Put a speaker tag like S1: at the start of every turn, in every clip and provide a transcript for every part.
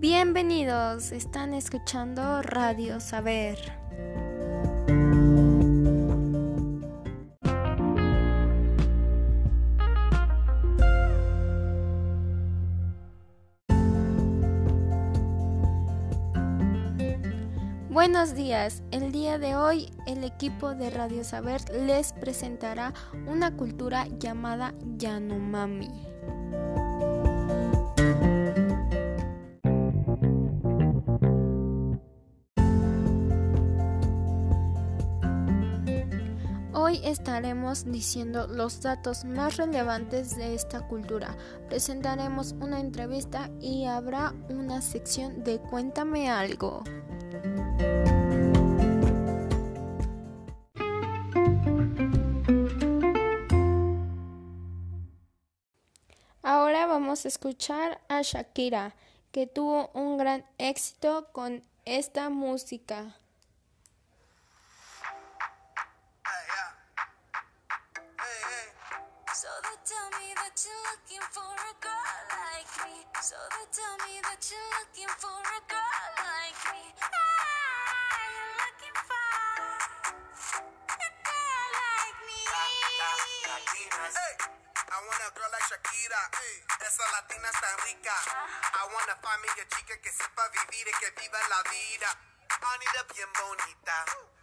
S1: Bienvenidos, están escuchando Radio Saber. Buenos días, el día de hoy el equipo de Radio Saber les presentará una cultura llamada Yanomami. Hoy estaremos diciendo los datos más relevantes de esta cultura. Presentaremos una entrevista y habrá una sección de Cuéntame algo. Ahora vamos a escuchar a Shakira, que tuvo un gran éxito con esta música. So they tell me that you're looking for a girl like me. Ah, you're looking for a girl like me.
S2: Hey, I want a girl like Shakira. Hey, esa latina está rica. I find me a chica que sepa vivir y que viva la vida. Anita bien bonita.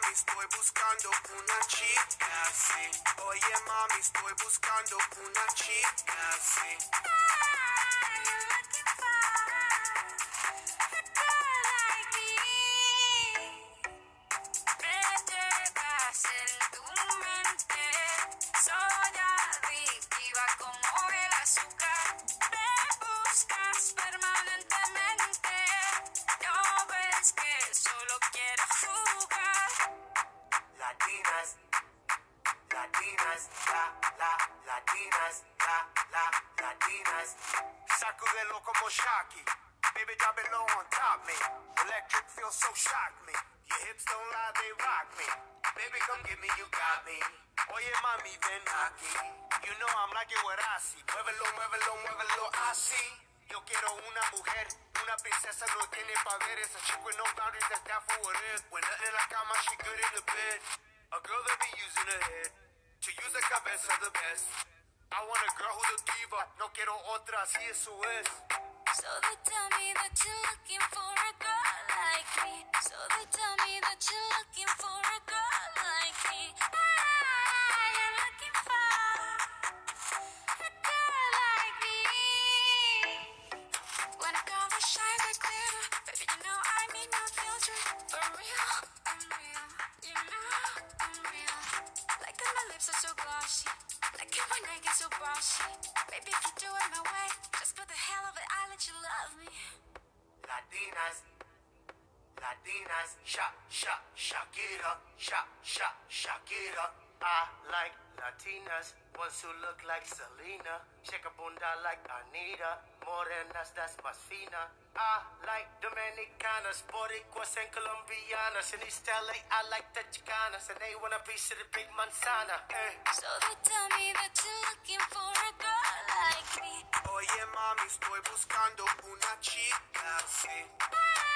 S2: Mami, estoy buscando una chica así. Oye mami, estoy buscando una chica así. Feels so shock me. Your hips don't lie, they rock me. Baby, come get me, you got me. Oye, mami, ven aquí. You know I'm like it what I see. Muévelo, muévelo, muévelo así. Yo quiero una mujer, una princesa no tiene poderes. A chick with no boundaries, that's down for what is. When nothing in la cama, she good in the bed. A girl that be using her head. To use the cabeza the best. I want a girl who's a diva. No quiero otra, así eso es.
S3: So they tell me that you're looking for a girl like. So they tell me that you're looking for a
S2: Latinas, Sha, Sha, Shakira, Sha, Sha, Shakira. I like Latinas, ones who look like Selena, shake a bunda like Anita, morenas that's más fina. I like Dominicanas, Boricuas and Colombianas, in East LA I like the Chicanas, and they want a piece of the big manzana. Eh.
S3: So they tell me that you're looking for a girl like me.
S2: Oye mami, estoy buscando una chica así.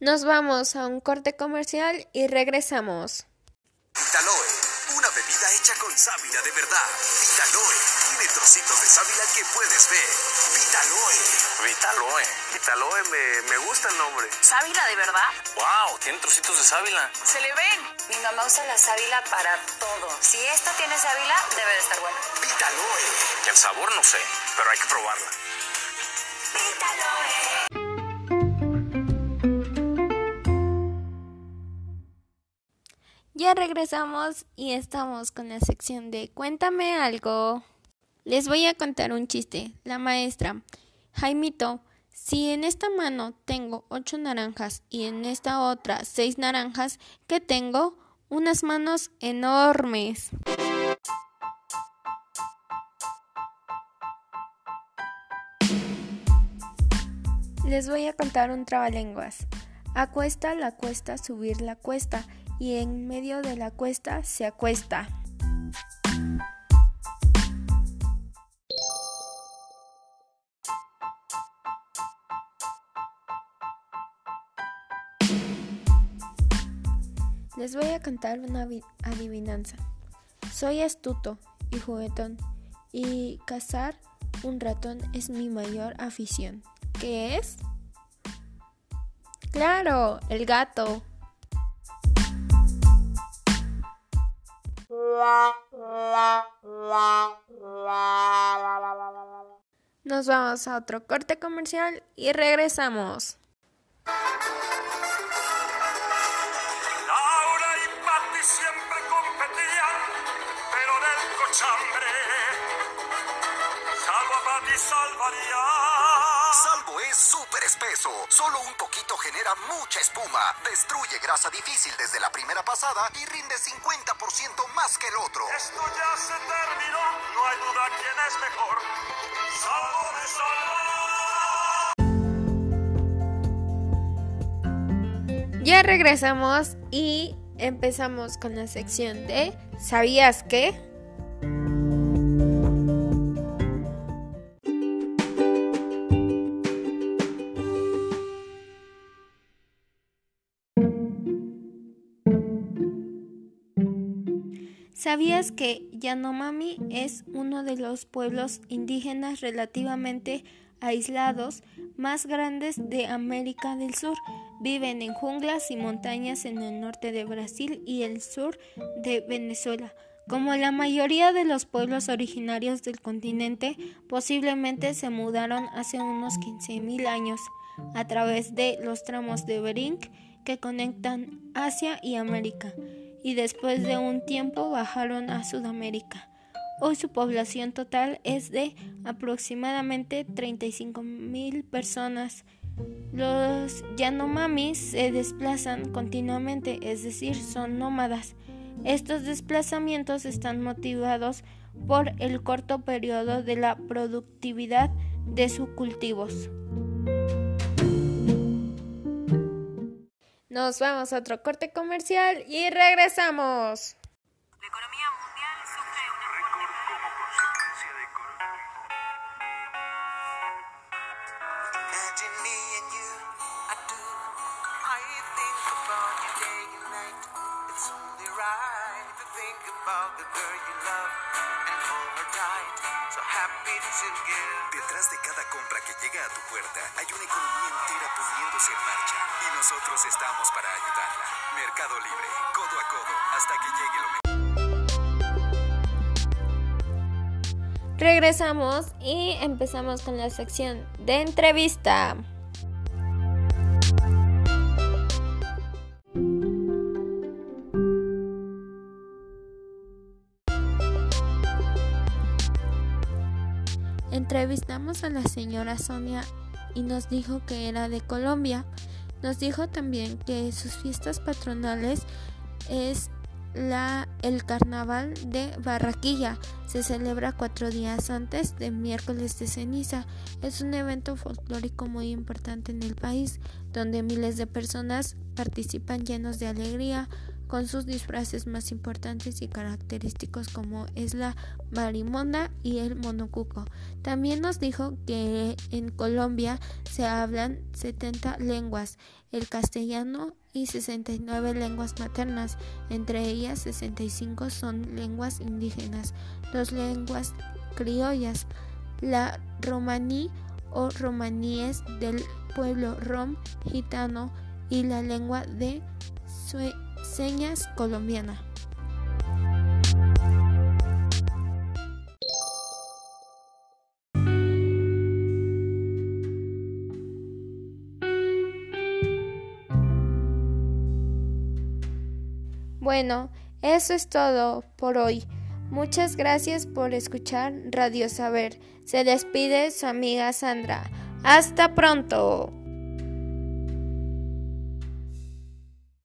S1: Nos vamos a un corte comercial y regresamos.
S4: Vitaloe, una bebida hecha con sábila de verdad. Vitaloe tiene trocitos de sábila que puedes ver. Vitaloe.
S5: Vitaloe. Vitaloe me, me gusta el nombre.
S6: ¿Sábila de verdad?
S5: ¡Wow! Tiene trocitos de sábila.
S6: Se le ven. Mi mamá usa la sábila para todo. Si esta tiene sábila, debe de estar buena.
S4: Vitaloe.
S5: El sabor no sé, pero hay que probarla.
S1: Ya regresamos y estamos con la sección de Cuéntame algo. Les voy a contar un chiste. La maestra, Jaimito, si en esta mano tengo ocho naranjas y en esta otra seis naranjas, ¿qué tengo? Unas manos enormes. Les voy a contar un trabalenguas. Acuesta la cuesta subir la cuesta y en medio de la cuesta se acuesta. Les voy a contar una vi- adivinanza. Soy astuto y juguetón y cazar un ratón es mi mayor afición. ¿Qué es? Claro, el gato. Nos vamos a otro corte comercial y regresamos.
S2: Laura y Patti siempre competían, pero del cochambre. Salvo a Patti salvaría.
S4: Es súper espeso. Solo un poquito genera mucha espuma. Destruye grasa difícil desde la primera pasada y rinde 50% más que el otro.
S2: Esto ya se terminó, no hay duda quién es mejor. Salvo de salvar.
S1: Ya regresamos y empezamos con la sección de ¿Sabías qué? ¿Sabías que Yanomami es uno de los pueblos indígenas relativamente aislados más grandes de América del Sur? Viven en junglas y montañas en el norte de Brasil y el sur de Venezuela. Como la mayoría de los pueblos originarios del continente, posiblemente se mudaron hace unos 15.000 años a través de los tramos de Bering que conectan Asia y América y después de un tiempo bajaron a Sudamérica. Hoy su población total es de aproximadamente 35 mil personas. Los Yanomamis se desplazan continuamente, es decir, son nómadas. Estos desplazamientos están motivados por el corto periodo de la productividad de sus cultivos. Nos vamos a otro corte comercial y regresamos.
S2: Think about the girl you love and hold her tight. So happy to give.
S4: Detrás de cada compra que llega a tu puerta hay una economía entera poniéndose en marcha y nosotros estamos para ayudarla. Mercado Libre, codo a codo, hasta que llegue lo mejor.
S1: Regresamos y empezamos con la sección de entrevista. Entrevistamos a la señora Sonia y nos dijo que era de Colombia. Nos dijo también que sus fiestas patronales es la, el carnaval de Barraquilla. Se celebra cuatro días antes de miércoles de ceniza. Es un evento folclórico muy importante en el país, donde miles de personas participan llenos de alegría con sus disfraces más importantes y característicos como es la marimonda y el monocuco. También nos dijo que en Colombia se hablan 70 lenguas, el castellano y 69 lenguas maternas, entre ellas 65 son lenguas indígenas, dos lenguas criollas, la romaní o romaníes del pueblo rom gitano y la lengua de señas colombiana. Bueno, eso es todo por hoy. Muchas gracias por escuchar Radio Saber. Se despide su amiga Sandra. Hasta pronto.